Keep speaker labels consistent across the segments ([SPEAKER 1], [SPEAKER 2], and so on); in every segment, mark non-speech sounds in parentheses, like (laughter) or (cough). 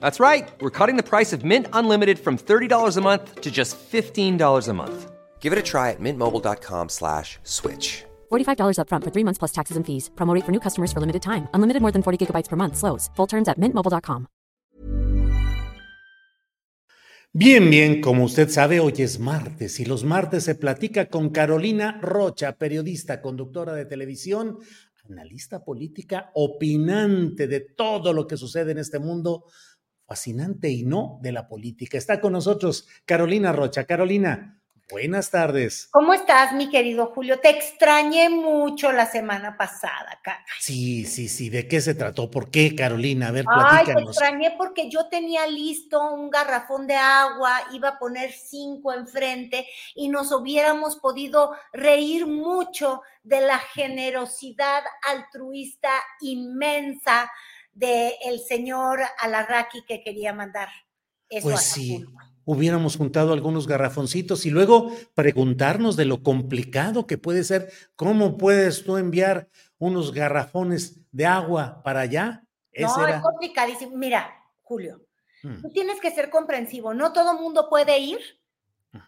[SPEAKER 1] That's right. We're cutting the price of Mint Unlimited from $30 a month to just $15 a month. Give it a try at mintmobile.com slash switch.
[SPEAKER 2] $45 upfront for three months plus taxes and fees. Promo rate for new customers for limited time. Unlimited more than 40 gigabytes per month. Slows. Full terms at mintmobile.com.
[SPEAKER 3] Bien, bien, como usted sabe, hoy es martes y los martes se platica con Carolina Rocha, periodista, conductora de televisión, analista política, opinante de todo lo que sucede en este mundo fascinante y no de la política. Está con nosotros Carolina Rocha. Carolina, buenas tardes.
[SPEAKER 4] ¿Cómo estás, mi querido Julio? Te extrañé mucho la semana pasada, cara.
[SPEAKER 3] Sí, sí, sí. ¿De qué se trató? ¿Por qué, Carolina? A ver,
[SPEAKER 4] Ay, te
[SPEAKER 3] platícanos.
[SPEAKER 4] extrañé porque yo tenía listo un garrafón de agua, iba a poner cinco enfrente y nos hubiéramos podido reír mucho de la generosidad altruista inmensa del el señor Alarraqui que quería mandar eso
[SPEAKER 3] Pues
[SPEAKER 4] a
[SPEAKER 3] sí, hubiéramos juntado algunos garrafoncitos y luego preguntarnos de lo complicado que puede ser. ¿Cómo puedes tú enviar unos garrafones de agua para allá? Ese
[SPEAKER 4] No,
[SPEAKER 3] era-
[SPEAKER 4] es complicadísimo. Mira, Julio,
[SPEAKER 3] Mm,
[SPEAKER 4] tú tienes que ser comprensivo. No todo mundo puede ir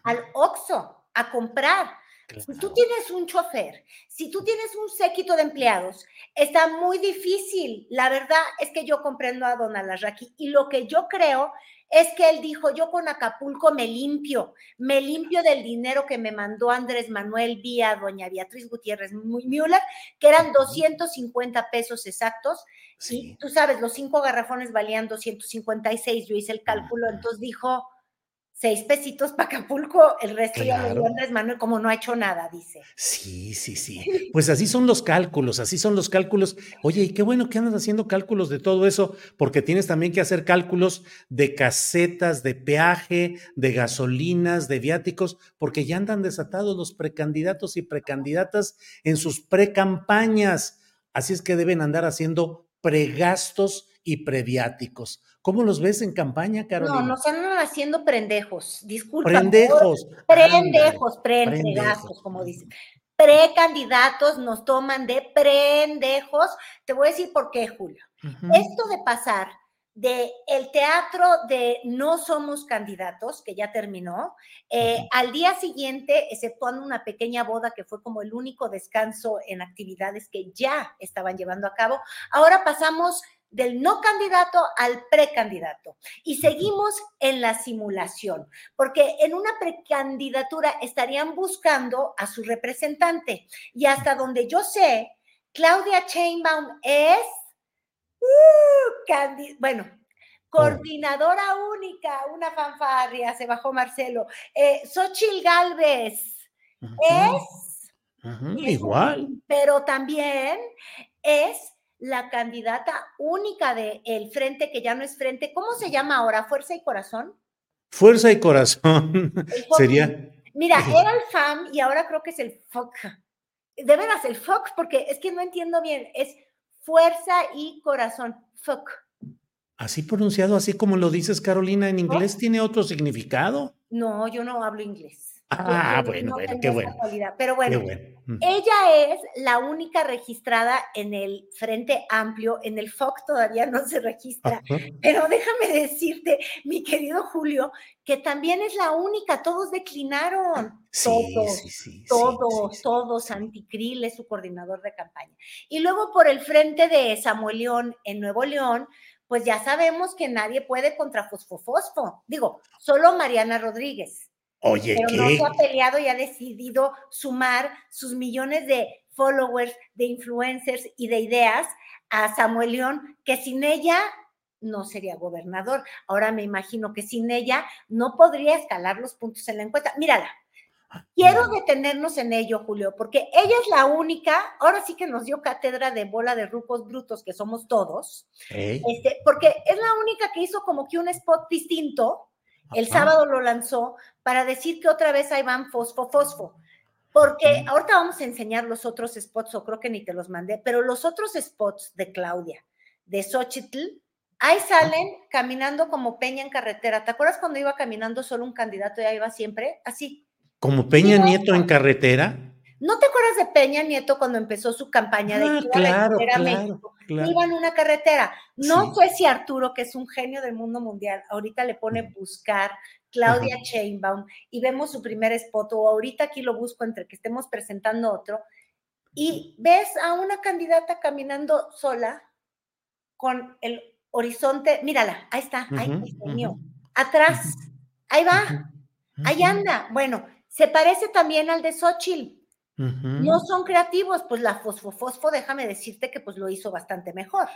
[SPEAKER 4] al Oxxo a comprar. Si tú tienes un chofer, si tú tienes un séquito de empleados, está muy difícil. La verdad es que yo comprendo a Don Alarraqui y lo que yo creo es que él dijo, yo con Acapulco me limpio, me limpio del dinero que me mandó Andrés Manuel vía doña Beatriz Gutiérrez Müller, que eran
[SPEAKER 3] Ujú.
[SPEAKER 4] 250 pesos exactos. Y
[SPEAKER 3] Sí,
[SPEAKER 4] tú sabes, los cinco garrafones valían 256, yo hice el cálculo,
[SPEAKER 3] Ujú.
[SPEAKER 4] entonces dijo, seis pesitos para Acapulco, el resto ya lo dio. Andrés Manuel, como no ha hecho nada, dice.
[SPEAKER 3] Sí, sí, sí. Pues así son los cálculos, así son los cálculos. Oye, y qué bueno que andas haciendo cálculos de todo eso, porque tienes también que hacer cálculos de casetas, de peaje, de gasolinas, de viáticos, porque ya andan desatados los precandidatos y precandidatas en sus precampañas. Así es que deben andar haciendo pregastos y previáticos. ¿Cómo los ves en campaña, Carolina?
[SPEAKER 4] No, nos andan haciendo prendejos, disculpa.
[SPEAKER 3] Prendejos.
[SPEAKER 4] Prendejos, preentregastos, como dicen. Precandidatos nos toman de prendejos. Te voy a decir por qué, Julio. Esto de pasar de el teatro de no somos candidatos, que ya terminó, eh, al día siguiente, exceptuando una pequeña boda que fue como el único descanso en actividades que ya estaban llevando a cabo, ahora pasamos del no candidato al precandidato y seguimos en la simulación, porque en una precandidatura estarían buscando a su representante y hasta donde yo sé, Claudia Sheinbaum es uh, bueno, coordinadora única, una fanfarria, se bajó Marcelo. Eh, Xochil Gálvez
[SPEAKER 3] Ujú.
[SPEAKER 4] es,
[SPEAKER 3] Igual.
[SPEAKER 4] pero también es la candidata única del frente, que ya no es frente. ¿Cómo se llama ahora? ¿Fuerza y Corazón?
[SPEAKER 3] Fuerza y corazón. (laughs) Sería.
[SPEAKER 4] Mira, era el FAM y ahora creo que es el FOC. De veras, el FOC, porque es que no entiendo bien. Es Fuerza y Corazón. FOC.
[SPEAKER 3] Así pronunciado, así como lo dices, Carolina, en inglés tiene otro significado.
[SPEAKER 4] No, yo no hablo inglés.
[SPEAKER 3] Ah, bueno,
[SPEAKER 4] no
[SPEAKER 3] bueno, qué bueno.
[SPEAKER 4] Pero
[SPEAKER 3] Qué
[SPEAKER 4] bueno.
[SPEAKER 3] Mm.
[SPEAKER 4] ella es la única registrada en el Frente Amplio. En el FOC todavía no se registra. Pero déjame decirte, mi querido Julio, que también es la única. Todos declinaron.
[SPEAKER 3] Sí,
[SPEAKER 4] todos.
[SPEAKER 3] sí, sí,
[SPEAKER 4] todos, todos, Anticril es su coordinador de campaña. Y luego por el frente de Samuel León en Nuevo León, pues ya sabemos que nadie puede contra Fosfofosfo. Digo, solo Mariana Rodríguez.
[SPEAKER 3] Oye,
[SPEAKER 4] pero
[SPEAKER 3] ¿qué?
[SPEAKER 4] no se ha peleado y ha decidido sumar sus millones de followers, de influencers y de ideas a Samuel León, que sin ella no sería gobernador. Ahora me imagino que sin ella no podría escalar los puntos en la encuesta. Mírala. Quiero detenernos en ello, Julio, porque ella es la única, ahora sí que nos dio cátedra de bola de rucos brutos que somos todos, este, porque es la única que hizo como que un spot distinto, el sábado lo lanzó para decir que otra vez ahí van fosfo, fosfo. Porque ahorita vamos a enseñar los otros spots, o creo que ni te los mandé, pero los otros spots de Claudia, de Xochitl, ahí salen caminando como Peña en carretera. ¿Te acuerdas cuando iba caminando solo un candidato y ahí iba siempre? Así.
[SPEAKER 3] Como Peña. Nieto en carretera.
[SPEAKER 4] ¿No te acuerdas de Peña Nieto cuando empezó su campaña de
[SPEAKER 3] Ah,
[SPEAKER 4] que iba a
[SPEAKER 3] claro,
[SPEAKER 4] a
[SPEAKER 3] claro,
[SPEAKER 4] México?
[SPEAKER 3] claro.
[SPEAKER 4] Iba en una carretera. No
[SPEAKER 3] Sí.
[SPEAKER 4] sé si Arturo, que es un genio del mundo mundial, ahorita le pone buscar Claudia Sheinbaum y vemos su primer spot, o ahorita aquí lo busco entre que estemos presentando otro, y ves a una candidata caminando sola con el horizonte, mírala, ahí está, ahí está el mío, atrás, ahí va, ahí anda. Bueno, se parece también al de Xochitl. No son creativos, pues la fosfofosfo, déjame decirte que pues lo hizo bastante mejor.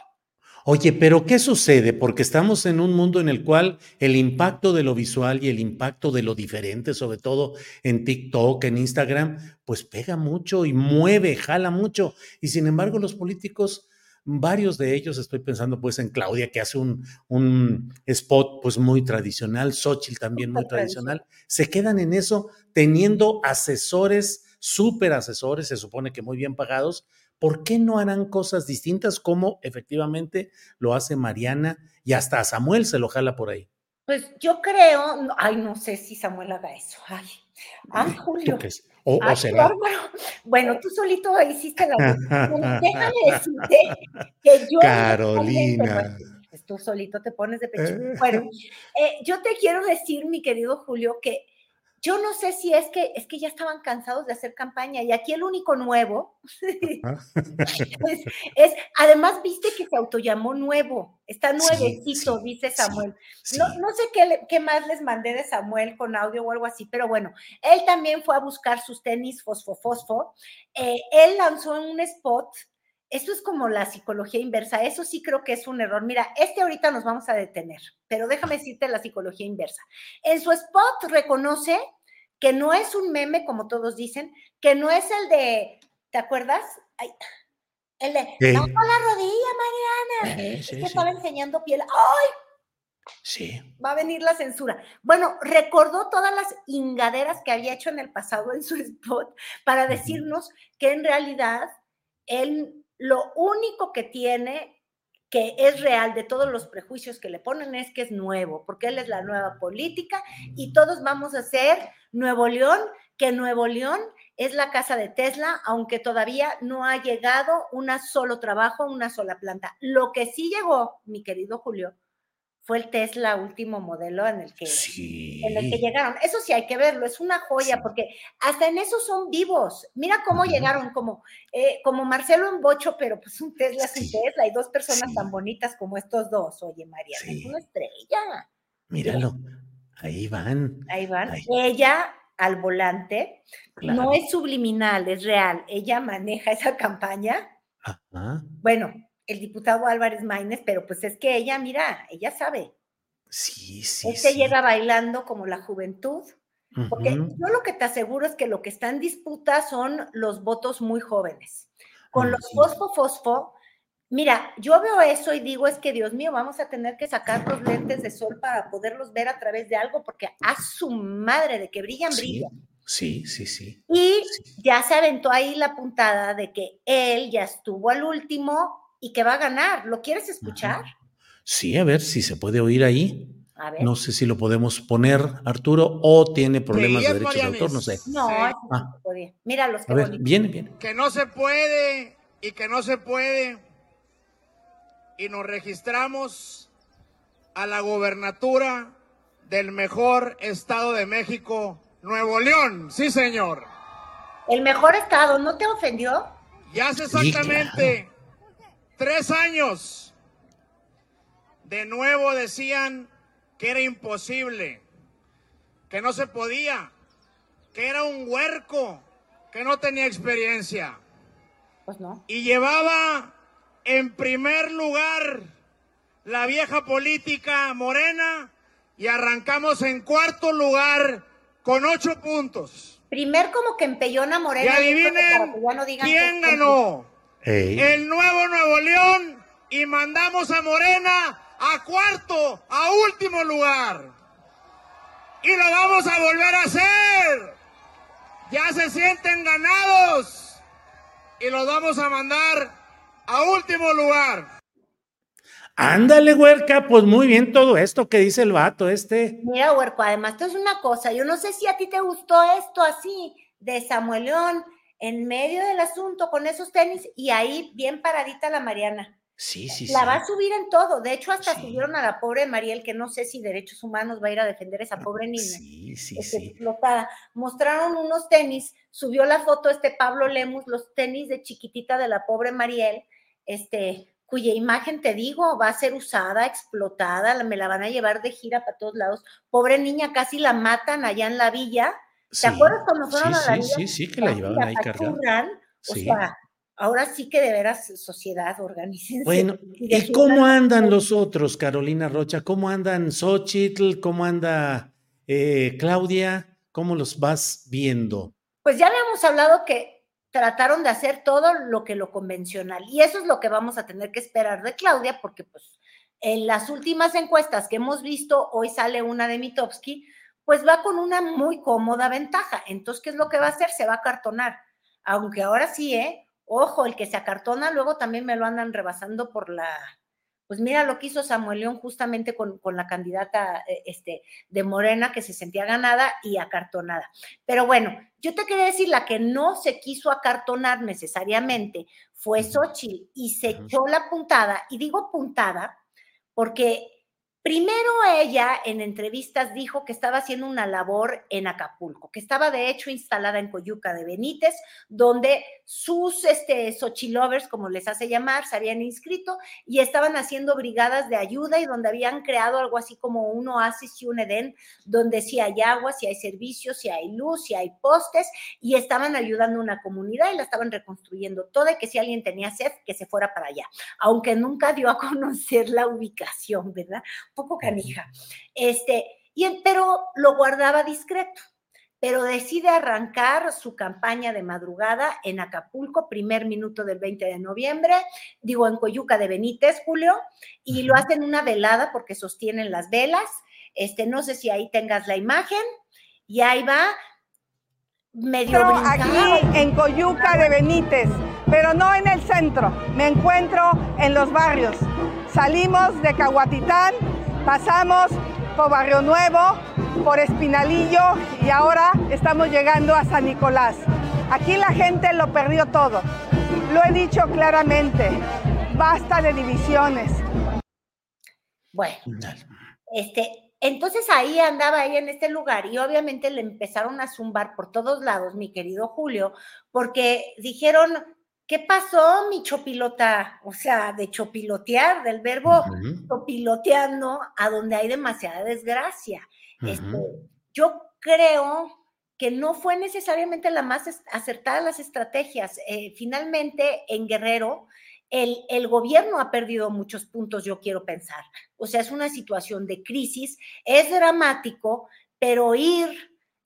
[SPEAKER 3] Oye, pero ¿qué sucede? Porque estamos en un mundo en el cual el impacto de lo visual y el impacto de lo diferente, sobre todo en TikTok, en Instagram, pues pega mucho y mueve, jala mucho. Y sin embargo, los políticos, varios de ellos, estoy pensando pues en Claudia, que hace un, un spot pues muy tradicional, Xochitl también muy tradicional, se quedan en eso teniendo asesores, súper asesores, se supone que muy bien pagados, ¿por qué no harán cosas distintas como efectivamente lo hace Mariana y hasta a Samuel se lo jala por ahí?
[SPEAKER 4] Pues yo creo, no- ay, no sé si Samuel haga eso. Ay, ay
[SPEAKER 3] ¿Tú
[SPEAKER 4] Julio.
[SPEAKER 3] O, o
[SPEAKER 4] ay, qué
[SPEAKER 3] será.
[SPEAKER 4] Bueno, tú solito hiciste la Bueno, (laughs) Déjame decirte que yo.
[SPEAKER 3] Carolina.
[SPEAKER 4] Pues tú solito te pones de pecho. Bueno, (laughs) eh, yo te quiero decir, mi querido Julio, que yo no sé si es que es que ya estaban cansados de hacer campaña y aquí el único nuevo (laughs) es, es- además viste que se autollamó nuevo, está nuevecito,
[SPEAKER 3] sí,
[SPEAKER 4] dice Samuel.
[SPEAKER 3] sí.
[SPEAKER 4] No, no sé qué, qué más les mandé de Samuel con audio o algo así, pero bueno, él también fue a buscar sus tenis fosfo fosfo. Eh, él lanzó un spot. Eso es como la psicología inversa. Eso sí creo que es un error. Mira, este ahorita nos vamos a detener, pero déjame decirte la psicología inversa. En su spot reconoce que no es un meme, como todos dicen, que no es el de, ¿te acuerdas? Ay, el de,
[SPEAKER 3] ¿Qué?
[SPEAKER 4] bajo la rodilla, Mariana.
[SPEAKER 3] Eh,
[SPEAKER 4] Es que
[SPEAKER 3] sí.
[SPEAKER 4] estaba enseñando piel. ¡Ay!
[SPEAKER 3] Sí.
[SPEAKER 4] va a venir la censura. Bueno, recordó todas las ingaderas que había hecho en el pasado en su (laughs) spot para decirnos que en realidad él lo único que tiene que es real de todos los prejuicios que le ponen es que es nuevo, porque él es la nueva política y todos vamos a ser Nuevo León, que Nuevo León es la casa de Tesla, aunque todavía no ha llegado un solo trabajo, una sola planta. Lo que sí llegó, mi querido Julio, fue el Tesla último modelo en el que,
[SPEAKER 3] Sí.
[SPEAKER 4] en el que llegaron. Eso sí hay que verlo, es una joya,
[SPEAKER 3] Sí.
[SPEAKER 4] porque hasta en eso son vivos. Mira cómo llegaron, como, eh, como Marcelo en Bocho, pero pues un Tesla es un. Tesla y dos personas tan bonitas como estos dos. Oye, Mariana, es una estrella.
[SPEAKER 3] Míralo. Ahí van.
[SPEAKER 4] Ahí van. Ella al volante,
[SPEAKER 3] Claro.
[SPEAKER 4] no es subliminal, es real. Ella maneja esa campaña. Bueno, el diputado Álvarez Maínez, pero pues es que ella, mira, ella sabe.
[SPEAKER 3] Sí, sí.
[SPEAKER 4] Este
[SPEAKER 3] sí.
[SPEAKER 4] llega bailando como la juventud. Porque yo lo que te aseguro es que lo que está en disputa son los votos muy jóvenes. Con los
[SPEAKER 3] Ujú.
[SPEAKER 4] fosfo fosfo, mira, yo veo eso y digo, es que Dios mío, vamos a tener que sacar los lentes de sol para poderlos ver a través de algo, porque a su madre de que brillan,
[SPEAKER 3] Sí,
[SPEAKER 4] brillan.
[SPEAKER 3] sí, sí, sí.
[SPEAKER 4] Y
[SPEAKER 3] Sí.
[SPEAKER 4] ya se aventó ahí la puntada de que él ya estuvo al último y que va a ganar. ¿Lo quieres escuchar?
[SPEAKER 3] Sí, a ver si se puede oír ahí.
[SPEAKER 4] A ver.
[SPEAKER 3] No sé si lo podemos poner, Arturo, o tiene problemas de derechos de autor, no sé.
[SPEAKER 4] No,
[SPEAKER 5] Sí.
[SPEAKER 3] Ah.
[SPEAKER 4] se podía. Míralos, qué
[SPEAKER 3] A ver, viene, viene.
[SPEAKER 5] que no se puede y que no se puede. Y nos registramos a la gobernatura del mejor estado de México, Nuevo León. Sí, señor.
[SPEAKER 4] El mejor estado, ¿no te ofendió?
[SPEAKER 5] Y hace
[SPEAKER 3] Sí,
[SPEAKER 5] exactamente tres años de nuevo decían que era imposible, que no se podía, que era un huerco, que no tenía experiencia.
[SPEAKER 4] Pues no.
[SPEAKER 5] Y llevaba en primer lugar la vieja política morena y arrancamos en cuarto lugar con ocho puntos.
[SPEAKER 4] Primer como que empellona Morena.
[SPEAKER 5] Y
[SPEAKER 4] que
[SPEAKER 5] adivinen
[SPEAKER 4] que ya no digan
[SPEAKER 5] quién ganó.
[SPEAKER 3] Ey.
[SPEAKER 5] El nuevo Nuevo León y mandamos a Morena a cuarto, a último lugar. Y lo vamos a volver a hacer. Ya se sienten ganados. Y los vamos a mandar a último lugar.
[SPEAKER 3] Ándale, huerca, pues muy bien todo esto que dice el vato este.
[SPEAKER 4] Mira, Huerco, además, esto es una cosa. Yo no sé si a ti te gustó esto así, de Samuel León, en medio del asunto con esos tenis y ahí bien paradita la Mariana.
[SPEAKER 3] Sí, sí,
[SPEAKER 4] La
[SPEAKER 3] sí.
[SPEAKER 4] va a subir en todo. De hecho, hasta
[SPEAKER 3] Sí.
[SPEAKER 4] subieron a la pobre Mariel, que no sé si Derechos Humanos va a ir a defender a esa pobre niña.
[SPEAKER 3] Sí, sí,
[SPEAKER 4] este,
[SPEAKER 3] sí.
[SPEAKER 4] explotada. Mostraron unos tenis, subió la foto este Pablo Lemus, los tenis de chiquitita de la pobre Mariel, este, cuya imagen, te digo, va a ser usada, explotada, me la van a llevar de gira para todos lados. Pobre niña, casi la matan allá en la villa. ¿Te
[SPEAKER 3] Sí,
[SPEAKER 4] acuerdas cuando fueron
[SPEAKER 3] sí,
[SPEAKER 4] a la
[SPEAKER 3] sí, sí, sí, que la llevaban ahí cargada.
[SPEAKER 4] O sea, ahora sí que de veras, sociedad, organícense.
[SPEAKER 3] Bueno,
[SPEAKER 4] y
[SPEAKER 3] ¿y
[SPEAKER 4] defiendan-
[SPEAKER 3] cómo andan los otros, Carolina Rocha? ¿Cómo andan Xochitl? ¿Cómo anda eh, Claudia? ¿Cómo los vas viendo?
[SPEAKER 4] Pues ya habíamos hablado que trataron de hacer todo lo que lo convencional y eso es lo que vamos a tener que esperar de Claudia porque pues en las últimas encuestas que hemos visto, hoy sale una de Mitowski, pues va con una muy cómoda ventaja. Entonces, ¿qué es lo que va a hacer? Se va a acartonar. Aunque ahora sí, ¿eh? Ojo, el que se acartona luego también me lo andan rebasando por la... Pues mira lo que hizo Samuel León justamente con, con la candidata eh, este, de Morena que se sentía ganada y acartonada. Pero bueno, yo te quería decir, la que no se quiso acartonar necesariamente fue. Xochitl y se echó la puntada. Y digo puntada porque primero ella en entrevistas dijo que estaba haciendo una labor en Acapulco, que estaba de hecho instalada en Coyuca de Benítez, donde sus este, Xochilovers, como les hace llamar, se habían inscrito y estaban haciendo brigadas de ayuda y donde habían creado algo así como un oasis y un Edén, donde sí hay agua, sí hay servicios, sí hay luz, sí hay postes y estaban ayudando a una comunidad y la estaban reconstruyendo toda y que si alguien tenía sed, que se fuera para allá, aunque nunca dio a (laughs) conocer la ubicación, ¿verdad? Poco canija. Este, y, pero lo guardaba discreto pero decide arrancar su campaña de madrugada en Acapulco, primer minuto del 20 de noviembre, digo en Coyuca de Benítez, Julio, y lo hacen una velada porque sostienen las velas. Este, no sé si ahí tengas la imagen, y ahí va medio
[SPEAKER 6] encuentro
[SPEAKER 4] brincando.
[SPEAKER 6] aquí en Coyuca de Benítez, pero no en el centro. Me encuentro en los barrios. Salimos de Cahuatitán, pasamos por Barrio Nuevo, por Espinalillo y ahora estamos llegando a San Nicolás. Aquí la gente lo perdió todo. Lo he dicho claramente. Basta de divisiones.
[SPEAKER 4] Bueno, Este, entonces ahí andaba ahí en este lugar y obviamente le empezaron a zumbar por todos lados, mi querido Julio, porque dijeron, ¿qué pasó, mi chopilota? O sea, de chopilotear, del verbo chopiloteando a donde hay demasiada desgracia. Este, yo creo que no fue necesariamente la más acertada de las estrategias. Eh, finalmente, en Guerrero, el, el gobierno ha perdido muchos puntos, yo quiero pensar. O sea, es una situación de crisis, es dramático, pero ir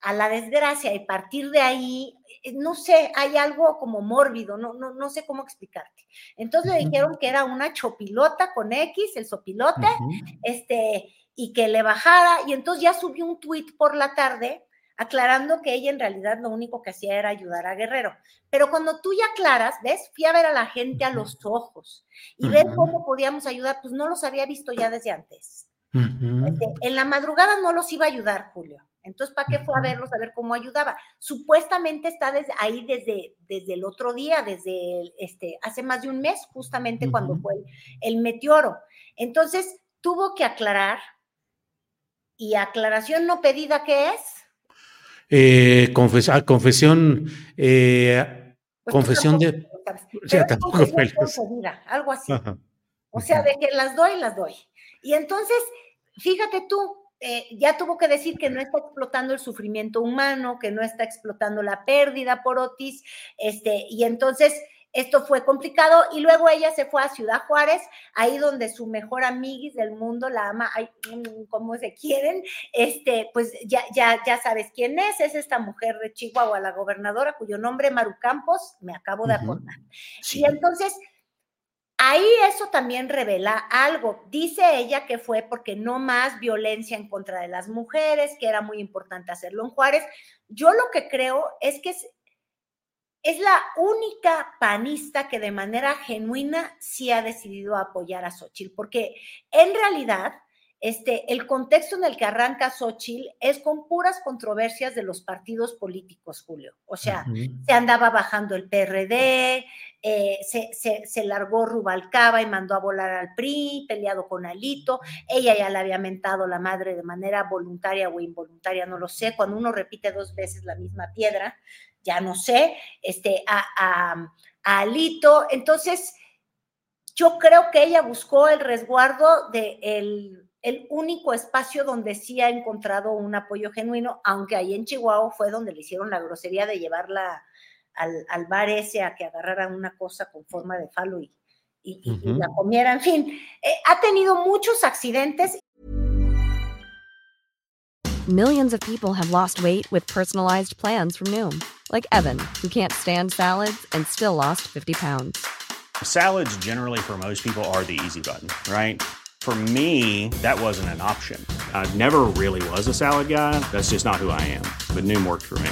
[SPEAKER 4] a la desgracia y partir de ahí, no sé, hay algo como mórbido, no, no, no sé cómo explicarte. Entonces le dijeron que era una chopilota con X, el sopilote, este, y que le bajara, y entonces ya subió un tuit por la tarde aclarando que ella en realidad lo único que hacía era ayudar a Guerrero. Pero cuando tú ya aclaras, ¿ves? Fui a ver a la gente a los ojos y ver cómo podíamos ayudar, pues no los había visto ya desde antes. Este, en la madrugada no los iba a ayudar, Julio. Entonces, ¿para qué fue a verlos, a ver cómo ayudaba? Supuestamente está desde, ahí desde, desde el otro día, desde el- este, hace más de un mes, justamente cuando
[SPEAKER 3] Ujú.
[SPEAKER 4] fue el, el meteoro. Entonces, tuvo que aclarar. ¿Y aclaración no pedida qué es?
[SPEAKER 3] Eh, confes- ah, confesión, eh,
[SPEAKER 4] Pues
[SPEAKER 3] confesión de.
[SPEAKER 4] Pero
[SPEAKER 3] tampoco
[SPEAKER 4] confesión algo así.
[SPEAKER 3] Ajá.
[SPEAKER 4] O sea, de que las doy, las doy. Y entonces, fíjate tú, eh, ya tuvo que decir que no está explotando el sufrimiento humano, que no está explotando la pérdida por Otis, este, y entonces esto fue complicado y luego ella se fue a Ciudad Juárez, ahí donde su mejor amiguis del mundo la ama, ay, mm, como se quieren, este, pues ya, ya, ya sabes quién es, es esta mujer de Chihuahua, la gobernadora, cuyo nombre Maru Campos, me acabo de acordar. Y entonces, ahí eso también revela algo. Dice ella que fue porque no más violencia en contra de las mujeres, que era muy importante hacerlo en Juárez. Yo lo que creo es que es la única panista que de manera genuina sí ha decidido apoyar a Xochitl, porque en realidad este, el contexto en el que arranca Xochitl es con puras controversias de los partidos políticos, Julio. O sea, se andaba bajando el PRD, eh, se, se, largó Rubalcaba y mandó a volar al PRI, peleado con Alito. Ella ya le había mentado la madre de manera voluntaria o involuntaria, no lo sé. Cuando uno repite dos veces la misma piedra, ya no sé, este, a, Alito. Entonces, yo creo que ella buscó el resguardo de el, único espacio donde sí ha encontrado un apoyo genuino, aunque ahí en Chihuahua fue donde le hicieron la grosería de llevarla al, al bar ese a que agarrara una cosa con forma de falo y, la comiera. En fin, eh, ha tenido muchos accidentes
[SPEAKER 2] Millions of people have lost weight with personalized plans from Noom, like Evan, who can't stand salads and still lost 50 pounds.
[SPEAKER 7] Salads, generally, for most people, are the easy button, right? For me, that wasn't an option. I never really was a salad guy. That's just not who I am. But Noom worked for me.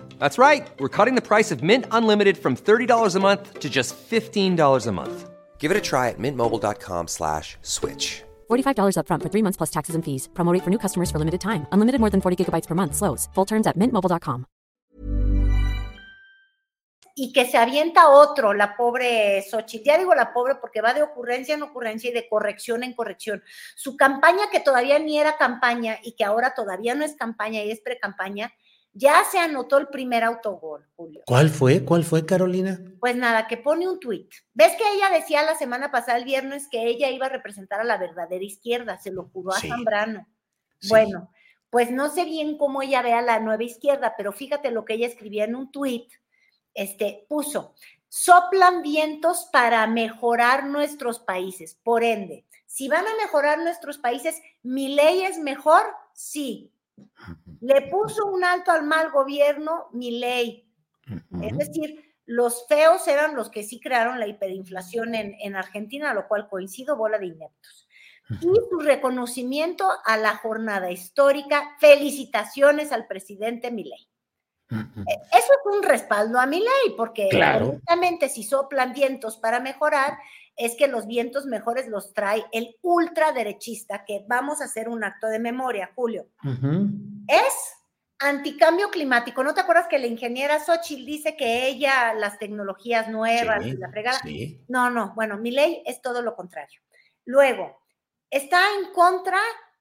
[SPEAKER 1] That's right. We're cutting the price of Mint Unlimited from $30 a month to just $15 a month. Give it a try at mintmobile.com slash switch.
[SPEAKER 8] $45 upfront for three months plus taxes and fees. Promo for new customers for limited time. Unlimited more than 40 gigabytes per month. Slows. Full terms at mintmobile.com.
[SPEAKER 4] y que se avienta otro, la pobre Xochitl. Ya digo la pobre porque va de ocurrencia en ocurrencia y de corrección en corrección. Su campaña, que todavía ni era campaña y que ahora todavía no es campaña y es pre-campaña, ya se anotó el primer autogol, Julio.
[SPEAKER 3] ¿Cuál fue? ¿Cuál fue, Carolina?
[SPEAKER 4] Pues nada, que pone un tuit. ¿Ves que ella decía la semana pasada, el viernes, que ella iba a representar a la verdadera izquierda? Se lo juró a Zambrano. Bueno, pues no sé bien cómo ella ve a la nueva izquierda, pero fíjate lo que ella escribía en un tuit este, puso, soplan vientos para mejorar nuestros países. Por ende, si van a mejorar nuestros países, ¿mi ley es mejor? Sí. Le puso un alto al mal gobierno, mi ley. Es decir, los feos eran los que sí crearon la hiperinflación en, en Argentina, lo cual coincido, bola de ineptos. Y su reconocimiento a la jornada histórica. Felicitaciones al presidente Milei. E, eso es un respaldo a mi ley, porque justamente si soplan vientos para mejorar, es que los vientos mejores los trae el ultraderechista, que vamos a hacer un acto de memoria, Julio. Es anticambio climático. ¿No te acuerdas que la ingeniera Xochitl dice que ella, las tecnologías nuevas, la fregada? No, no, bueno, mi ley es todo lo contrario. Luego, está en contra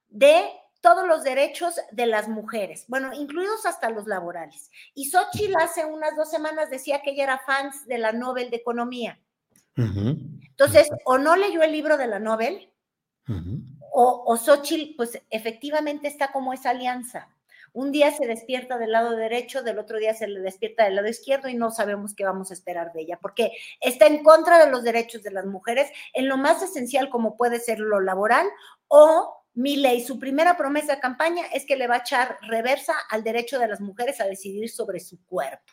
[SPEAKER 4] de todos los derechos de las mujeres, bueno, incluidos hasta los laborales. Y Xochitl hace unas dos semanas decía que ella era fans de la Nobel de Economía. Entonces, o no leyó el libro de la Nobel, o, o Xochitl, pues efectivamente está como esa alianza. Un día se despierta del lado derecho, del otro día se le despierta del lado izquierdo y no sabemos qué vamos a esperar de ella, porque está en contra de los derechos de las mujeres en lo más esencial como puede ser lo laboral o ley, su primera promesa de campaña es que le va a echar reversa al derecho de las mujeres a decidir sobre su cuerpo,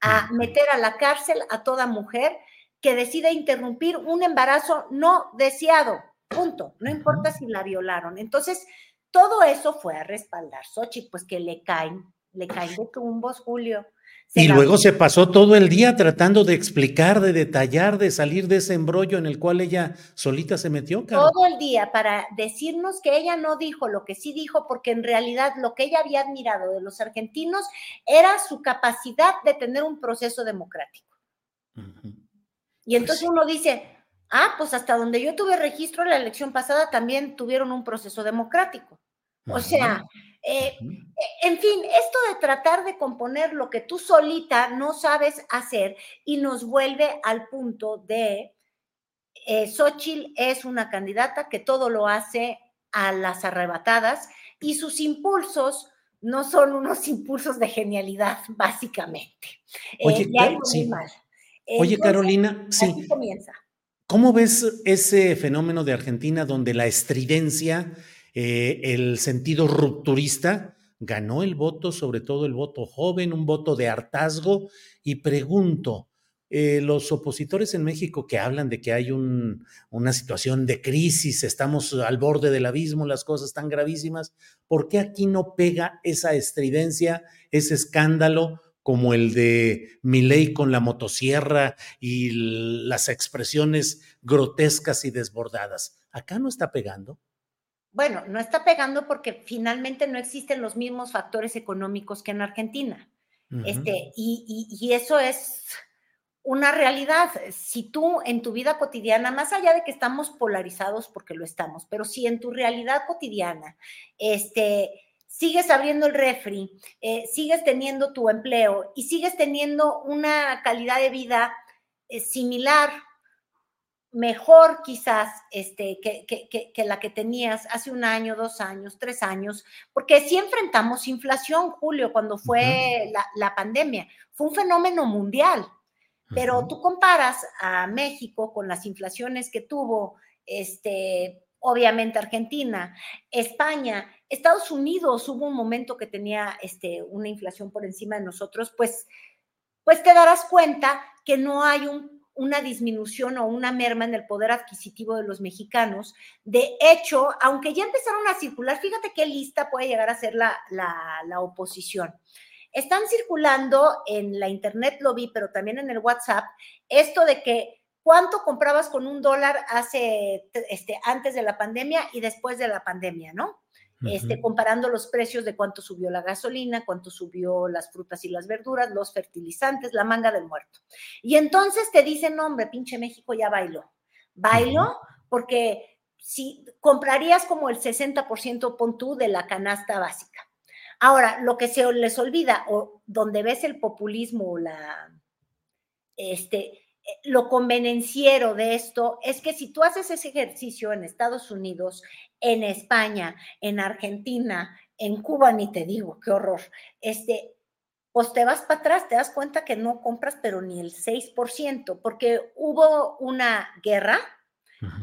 [SPEAKER 4] a meter a la cárcel a toda mujer que decida interrumpir un embarazo no deseado. Punto. No importa si la violaron. Entonces, todo eso fue a respaldar Sochi, pues que le caen, le caen de tumbos, Julio.
[SPEAKER 3] y luego se pasó todo el día tratando de explicar, de detallar, de salir de ese embrollo en el cual ella solita se metió.
[SPEAKER 4] Todo el día para decirnos que ella no dijo lo que sí dijo, porque en realidad lo que ella había admirado de los argentinos era su capacidad de tener un proceso democrático. Y pues entonces uno dice, ah, pues hasta donde yo tuve registro la elección pasada también tuvieron un proceso democrático. O sea, eh, en fin, esto de tratar de componer lo que tú solita no sabes hacer y nos vuelve al punto de eh, Xochitl es una candidata que todo lo hace a las arrebatadas y sus impulsos no son unos (laughs) impulsos de genialidad, básicamente.
[SPEAKER 3] Eh, Oye, Carolina, sí. comienza. ¿Cómo ves ese fenómeno de Argentina donde la estridencia eh, el sentido rupturista, ganó el voto, sobre todo el voto joven, un voto de hartazgo. Y pregunto, eh, los opositores en México que hablan de que hay una situación de crisis, estamos al borde del abismo, las cosas están gravísimas, ¿por qué aquí no pega esa estridencia, ese escándalo? Como el de Milei con la motosierra y las expresiones grotescas y desbordadas. ¿Acá no está pegando?
[SPEAKER 4] bueno, no está pegando porque finalmente no existen los mismos factores económicos que en Argentina. este, y, eso es una realidad. Si tú en tu vida cotidiana, más allá de que estamos polarizados porque lo estamos, pero si en tu realidad cotidiana, este, sigues abriendo el refri, eh, sigues teniendo tu empleo y sigues teniendo una calidad de vida eh, similar mejor quizás este, que, que, la que tenías hace un año, dos años, tres años, porque sí enfrentamos inflación, Julio, cuando fue la, pandemia. Fue un fenómeno mundial, pero tú comparas a México con las inflaciones que tuvo, este, obviamente Argentina, España, Estados Unidos, hubo un momento que tenía este, una inflación por encima de nosotros, pues, pues te darás cuenta que no hay un una disminución o una merma en el poder adquisitivo de los mexicanos. De hecho, aunque ya empezaron a circular, fíjate qué lista puede llegar a ser la, la, oposición. Están circulando en la internet, lo vi, pero también en el WhatsApp, esto de que cuánto comprabas con un dólar hace, este, antes de la pandemia y después de la pandemia, ¿no? Este, comparando los precios de cuánto subió la gasolina, cuánto subió las frutas y las verduras, los fertilizantes, la manga del muerto. Y entonces te dicen, hombre, pinche México ya bailó. Bailó porque si comprarías como el 60% pon tú de la canasta básica. Ahora, lo que se les olvida o donde ves el populismo o la este lo convenenciero de esto es que si tú haces ese ejercicio en Estados Unidos, en España, en Argentina, en Cuba, ni te digo, qué horror, este, pues te vas para atrás, te das cuenta que no compras, pero ni el 6%, porque hubo una guerra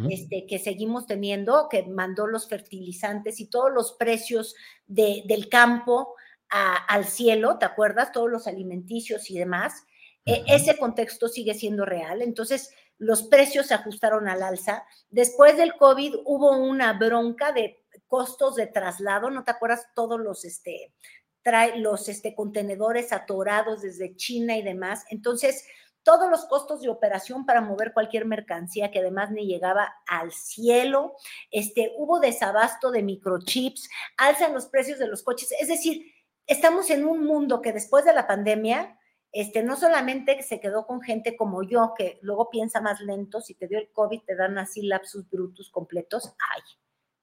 [SPEAKER 4] este, que seguimos teniendo, que mandó los fertilizantes y todos los precios del campo al cielo, ¿te acuerdas? Todos los alimenticios y demás. E, ese contexto sigue siendo real. Entonces, los precios se ajustaron al alza. Después del COVID hubo una bronca de costos de traslado, ¿no te acuerdas? Todos los, este, trae los este, contenedores atorados desde China y demás. Entonces, todos los costos de operación para mover cualquier mercancía que además ni llegaba al cielo, este, hubo desabasto de microchips, alzan los precios de los coches, es decir, estamos en un mundo que después de la pandemia este, no solamente se quedó con gente como yo, que luego piensa más lento, si te dio el COVID te dan así lapsus brutus completos, ay,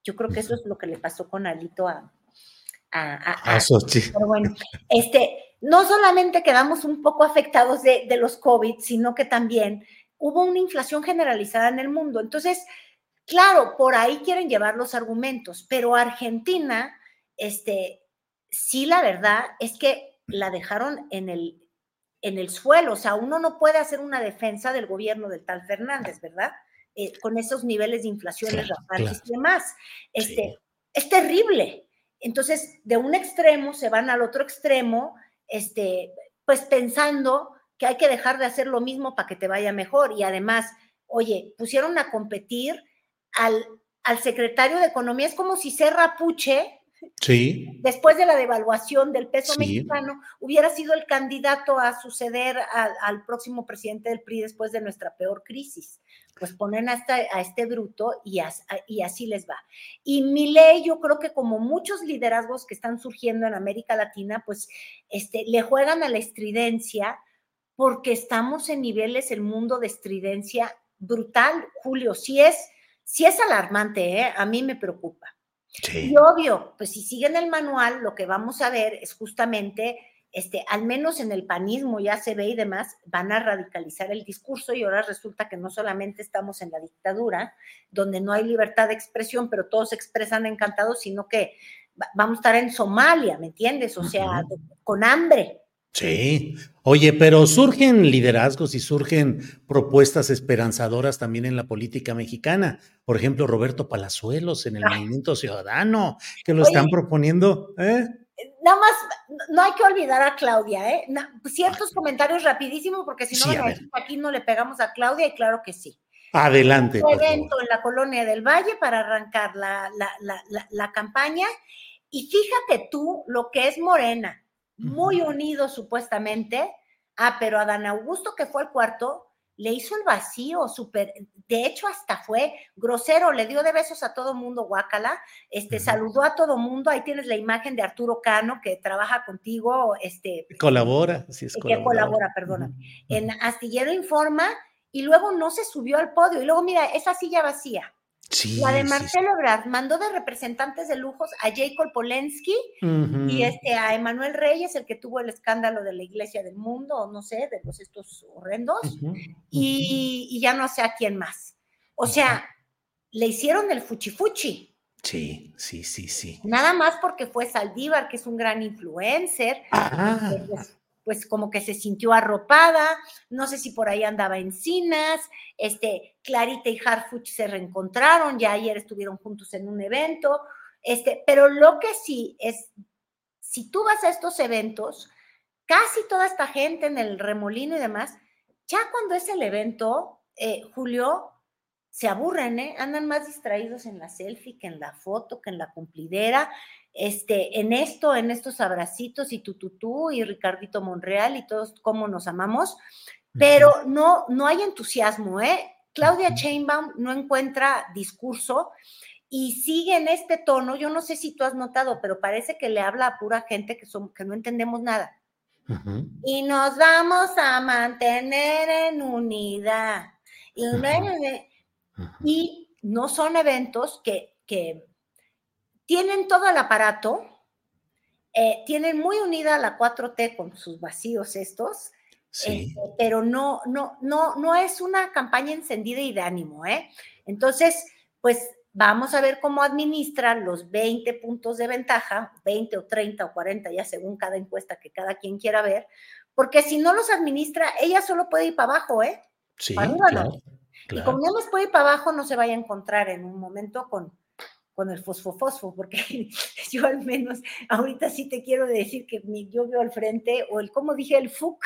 [SPEAKER 4] yo creo que eso es lo que le pasó con Alito a... A, a, Pero bueno, este, no solamente quedamos un poco afectados de, de los COVID, sino que también hubo una inflación generalizada en el mundo. Entonces, claro, por ahí quieren llevar los argumentos, pero Argentina, este, sí, la verdad es que la dejaron en el, en el suelo. O sea, uno no puede hacer una defensa del gobierno del tal Fernández, ¿verdad? Eh, con esos niveles de inflación y demás. Este, Es terrible. Entonces, de un extremo se van al otro extremo, este, pues pensando que hay que dejar de hacer lo mismo para que te vaya mejor. Y además, oye, pusieron a competir al, al secretario de Economía. Es como si Serra Puche
[SPEAKER 3] Sí.
[SPEAKER 4] Después de la devaluación del peso mexicano, hubiera sido el candidato a suceder al próximo presidente del PRI después de nuestra peor crisis. Pues ponen a, a este bruto y, y, así les va. Y mi ley, yo creo que como muchos liderazgos que están surgiendo en América Latina, pues este, le juegan a la estridencia porque estamos en niveles, el mundo de estridencia brutal, Julio. Si es, si es alarmante, ¿eh? a mí me preocupa. Y obvio, pues si siguen el manual, lo que vamos a ver es justamente, este, al menos en el panismo ya se ve y demás, van a radicalizar el discurso y ahora resulta que no solamente estamos en la dictadura, donde no hay libertad de expresión, pero todos se expresan encantados, sino que vamos a estar en Somalia, ¿me entiendes? O sea, con hambre.
[SPEAKER 3] Sí. Oye, pero surgen liderazgos y surgen propuestas esperanzadoras también en la política mexicana. Por ejemplo, Roberto Palazuelos en el Movimiento Ciudadano, que lo están proponiendo. ¿eh?
[SPEAKER 4] Nada más, no hay que olvidar a Claudia, ¿eh? ciertos comentarios rapidísimos, porque si no, aquí no le pegamos a Claudia, y claro que sí.
[SPEAKER 3] Adelante.
[SPEAKER 4] Un evento en la colonia del Valle para arrancar la, la campaña. Y fíjate tú lo que es Morena muy unido supuestamente. Ah, pero a Dan Augusto, que fue el cuarto, le hizo el vacío, súper, de hecho hasta fue grosero, le dio de besos a todo mundo, guácala, este, saludó a todo mundo, ahí tienes la imagen de Arturo Cano, que trabaja contigo, este.
[SPEAKER 3] Colabora, sí es
[SPEAKER 4] Que colabora, perdóname, en Astillero Informa, y luego no se subió al podio, y luego mira, esa silla vacía, la de Marcelo Ebrard mandó de representantes de lujos a Jacob Polensky y este, a Emanuel Reyes, el que tuvo el escándalo de la Iglesia del Mundo, o no sé, de los estos horrendos, y, ya no sé a quién más. O sea, le hicieron el fuchifuchi.
[SPEAKER 3] Sí, sí, sí, sí.
[SPEAKER 4] Nada más porque fue Saldívar, que es un gran influencer. Ah. Pues, pues como que se sintió arropada, no sé si por ahí andaba Encinas, este, Clarita y Harfuch se reencontraron, ya ayer estuvieron juntos en un evento, este, pero lo que sí es, si tú vas a estos eventos, casi toda esta gente en el remolino y demás, ya cuando es el evento, eh, Julio, se aburren, ¿eh? andan más distraídos en la selfie que en la foto, que en la cumplidera, este, en esto, en estos abracitos y tututú y Ricardito Monreal y todos cómo nos amamos, pero no, no hay entusiasmo, ¿eh? Claudia Chainbaum no encuentra discurso y sigue en este tono. Yo no sé si tú has notado, pero parece que le habla a pura gente que, son, que no entendemos nada. Y nos vamos a mantener en unidad. Y, y no son eventos que, que tienen todo el aparato, eh, tienen muy unida la 4T con sus vacíos estos, este, pero no, no, no, no es una campaña encendida y de ánimo, ¿eh? Entonces, pues vamos a ver cómo administran los 20 puntos de ventaja, 20 o 30 o 40, ya según cada encuesta que cada quien quiera ver, porque si no los administra, ella solo puede ir para abajo, ¿eh?
[SPEAKER 3] Sí, claro,
[SPEAKER 4] Y como no les puede ir para abajo, no se vaya a encontrar en un momento con, con el fosfofosfo, porque (laughs) yo al menos ahorita sí te quiero decir que yo veo al frente, o el, como dije, el FUC,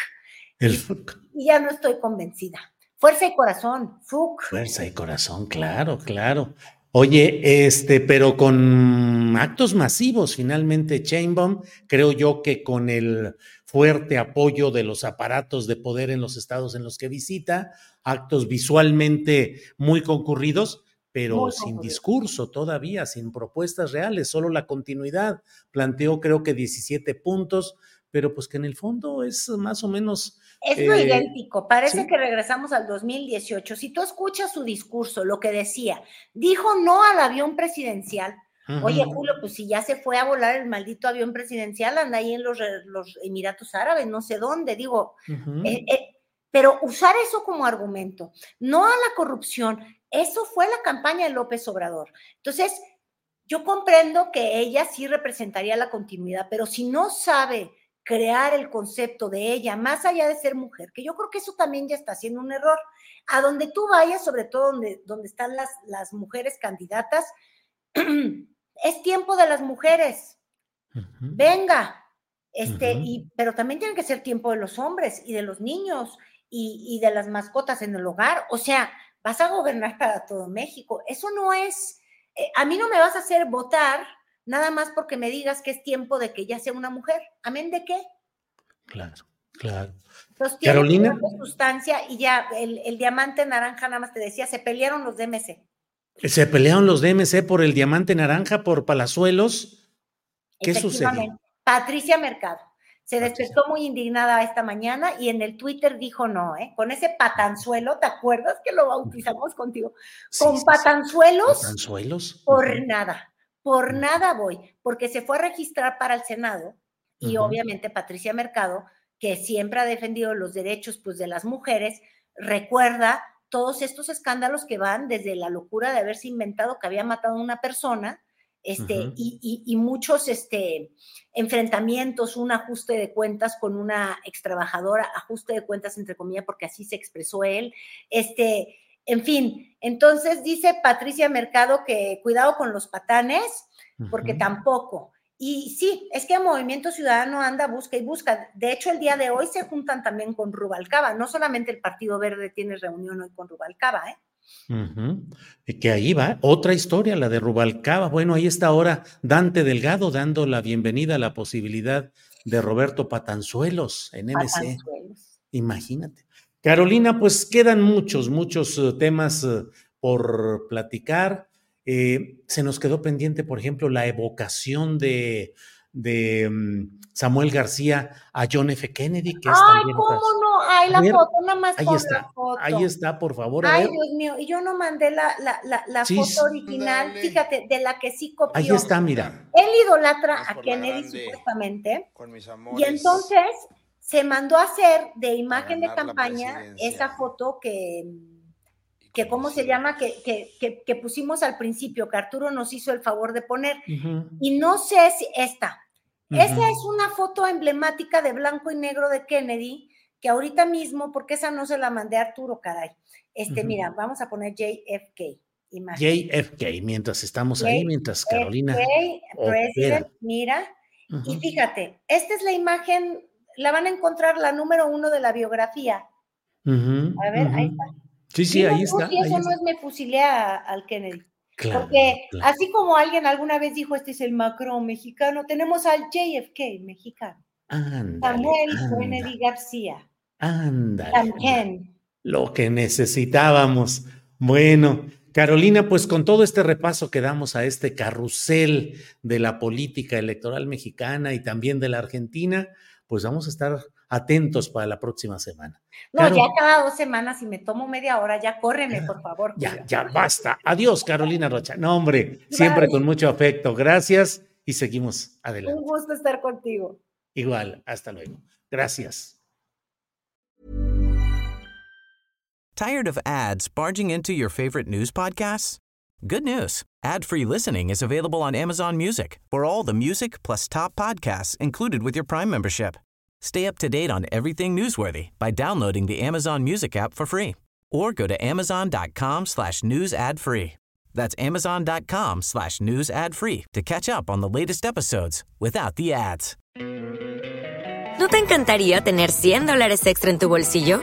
[SPEAKER 3] el FUC.
[SPEAKER 4] y ya no estoy convencida. Fuerza y corazón, FUC.
[SPEAKER 3] Fuerza y corazón, claro, claro. Oye, este, pero con actos masivos, finalmente, Chainbomb, creo yo que con el fuerte apoyo de los aparatos de poder en los estados en los que visita, actos visualmente muy concurridos, pero sin discurso todavía, sin propuestas reales, solo la continuidad. Planteó creo que 17 puntos, pero pues que en el fondo es más o menos...
[SPEAKER 4] Es lo eh, idéntico, parece que regresamos al 2018. Si tú escuchas su discurso, lo que decía, dijo no al avión presidencial. Oye, Julio, pues si ya se fue a volar el maldito avión presidencial, anda ahí en los, los Emiratos Árabes, no sé dónde, digo, eh, eh, pero usar eso como argumento, no a la corrupción, eso fue la campaña de López Obrador. Entonces, yo comprendo que ella sí representaría la continuidad, pero si no sabe crear el concepto de ella, más allá de ser mujer, que yo creo que eso también ya está haciendo un error. A donde tú vayas, sobre todo donde, donde están las, las mujeres candidatas, (clears throat) es tiempo de las mujeres. Venga. Este, y, pero también tiene que ser tiempo de los hombres y de los niños y, y de las mascotas en el hogar. O sea, vas a gobernar para todo México. Eso no es, eh, a mí no me vas a hacer votar nada más porque me digas que es tiempo de que ya sea una mujer. ¿Amén de qué?
[SPEAKER 3] Claro, claro.
[SPEAKER 4] Entonces,
[SPEAKER 3] Carolina.
[SPEAKER 4] sustancia y ya el, el diamante naranja, nada más te decía, se pelearon los DMC.
[SPEAKER 3] Se pelearon los DMC por el diamante naranja, por Palazuelos. ¿Qué sucedió?
[SPEAKER 4] Patricia Mercado. Se despertó muy indignada esta mañana y en el Twitter dijo no, ¿eh? Con ese patanzuelo, ¿te acuerdas que lo bautizamos contigo?
[SPEAKER 3] Sí,
[SPEAKER 4] Con
[SPEAKER 3] sí,
[SPEAKER 4] patanzuelos,
[SPEAKER 3] Patanzuelos.
[SPEAKER 4] por nada, por nada voy, porque se fue a registrar para el Senado y obviamente Patricia Mercado, que siempre ha defendido los derechos pues, de las mujeres, recuerda todos estos escándalos que van desde la locura de haberse inventado que había matado a una persona, este, y, y- y muchos este, enfrentamientos, un ajuste de cuentas con una ex trabajadora, ajuste de cuentas entre comillas, porque así se expresó él, este, en fin, entonces dice Patricia Mercado que cuidado con los patanes, porque tampoco. Y sí, es que el Movimiento Ciudadano anda, busca y busca. De hecho, el día de hoy se juntan también con Rubalcaba. No solamente el Partido Verde tiene reunión hoy con Rubalcaba, ¿eh?
[SPEAKER 3] Y que ahí va, otra historia, la de Rubalcaba. Bueno, ahí está ahora Dante Delgado dando la bienvenida a la posibilidad de Roberto Patanzuelos en MC.
[SPEAKER 4] Patanzuelos.
[SPEAKER 3] Imagínate. Carolina, pues quedan muchos, muchos eh, temas eh, por platicar. Eh, se nos quedó pendiente, por ejemplo, la evocación de, de mm, Samuel García a John F. Kennedy, que es
[SPEAKER 4] Ay,
[SPEAKER 3] también
[SPEAKER 4] ¿cómo no? Ay, la
[SPEAKER 3] ver,
[SPEAKER 4] foto, nada más
[SPEAKER 3] Ahí está,
[SPEAKER 4] la foto.
[SPEAKER 3] ahí está, por favor. A
[SPEAKER 4] Ay,
[SPEAKER 3] ver.
[SPEAKER 4] Dios mío, y yo no mandé la, la, la, la
[SPEAKER 3] Sí,
[SPEAKER 4] foto original,
[SPEAKER 5] Dale.
[SPEAKER 4] fíjate, de la que sí copió.
[SPEAKER 3] Ahí está, mira.
[SPEAKER 4] Él idolatra a Kennedy
[SPEAKER 5] grande.
[SPEAKER 4] supuestamente,
[SPEAKER 5] Con mis
[SPEAKER 4] y
[SPEAKER 5] amores.
[SPEAKER 4] entonces se mandó a hacer de imagen de campaña esa foto que,
[SPEAKER 5] Y
[SPEAKER 4] que ¿cómo se llama? Que, que, que, que pusimos al principio, que Arturo nos hizo el favor de poner. Y no sé si esta. Esa es una foto emblemática de blanco y negro de Kennedy, que ahorita mismo, porque esa no se la mandé a Arturo, caray. Este, mira, vamos a poner JFK. Imagen.
[SPEAKER 3] JFK, mientras estamos ahí, mientras Carolina.
[SPEAKER 4] JFK, mira. Y fíjate, esta es la imagen, la van a encontrar la número uno de la biografía. A ver, ahí está.
[SPEAKER 3] Sí, sí, ahí está. ahí
[SPEAKER 4] eso no es me fusilé a- al Kennedy.
[SPEAKER 3] Claro,
[SPEAKER 4] Porque
[SPEAKER 3] claro.
[SPEAKER 4] así como alguien alguna vez dijo, este es el Macron mexicano, tenemos al JFK mexicano.
[SPEAKER 3] Ándale,
[SPEAKER 4] Samuel
[SPEAKER 3] ándale,
[SPEAKER 4] Kennedy García.
[SPEAKER 3] ándale.
[SPEAKER 4] También.
[SPEAKER 3] Lo que necesitábamos. Bueno, Carolina, pues con todo este repaso que damos a este carrusel de la política electoral mexicana y también de la Argentina, pues vamos a estar atentos para la próxima semana.
[SPEAKER 4] No,
[SPEAKER 3] Caro,
[SPEAKER 4] ya cada dos semanas, si me tomo media hora, ya córreme, por favor.
[SPEAKER 3] ya, ya basta. Adiós, Carolina Rocha. No, hombre, siempre
[SPEAKER 4] Bye.
[SPEAKER 3] con mucho afecto. Gracias y seguimos adelante.
[SPEAKER 4] Un gusto estar contigo.
[SPEAKER 3] Igual, hasta luego. Gracias.
[SPEAKER 9] Tired of ads barging into your favorite news podcasts? Good news. Ad-free listening is available on Amazon Music for all the music plus top podcasts included with your Prime membership. Stay up to date on everything newsworthy by downloading the Amazon Music app for free or go to amazon.com slash news ad free. That's amazon.com slash news ad free to catch up on the latest episodes without the ads.
[SPEAKER 10] ¿No te encantaría tener 100 dólares extra en tu bolsillo?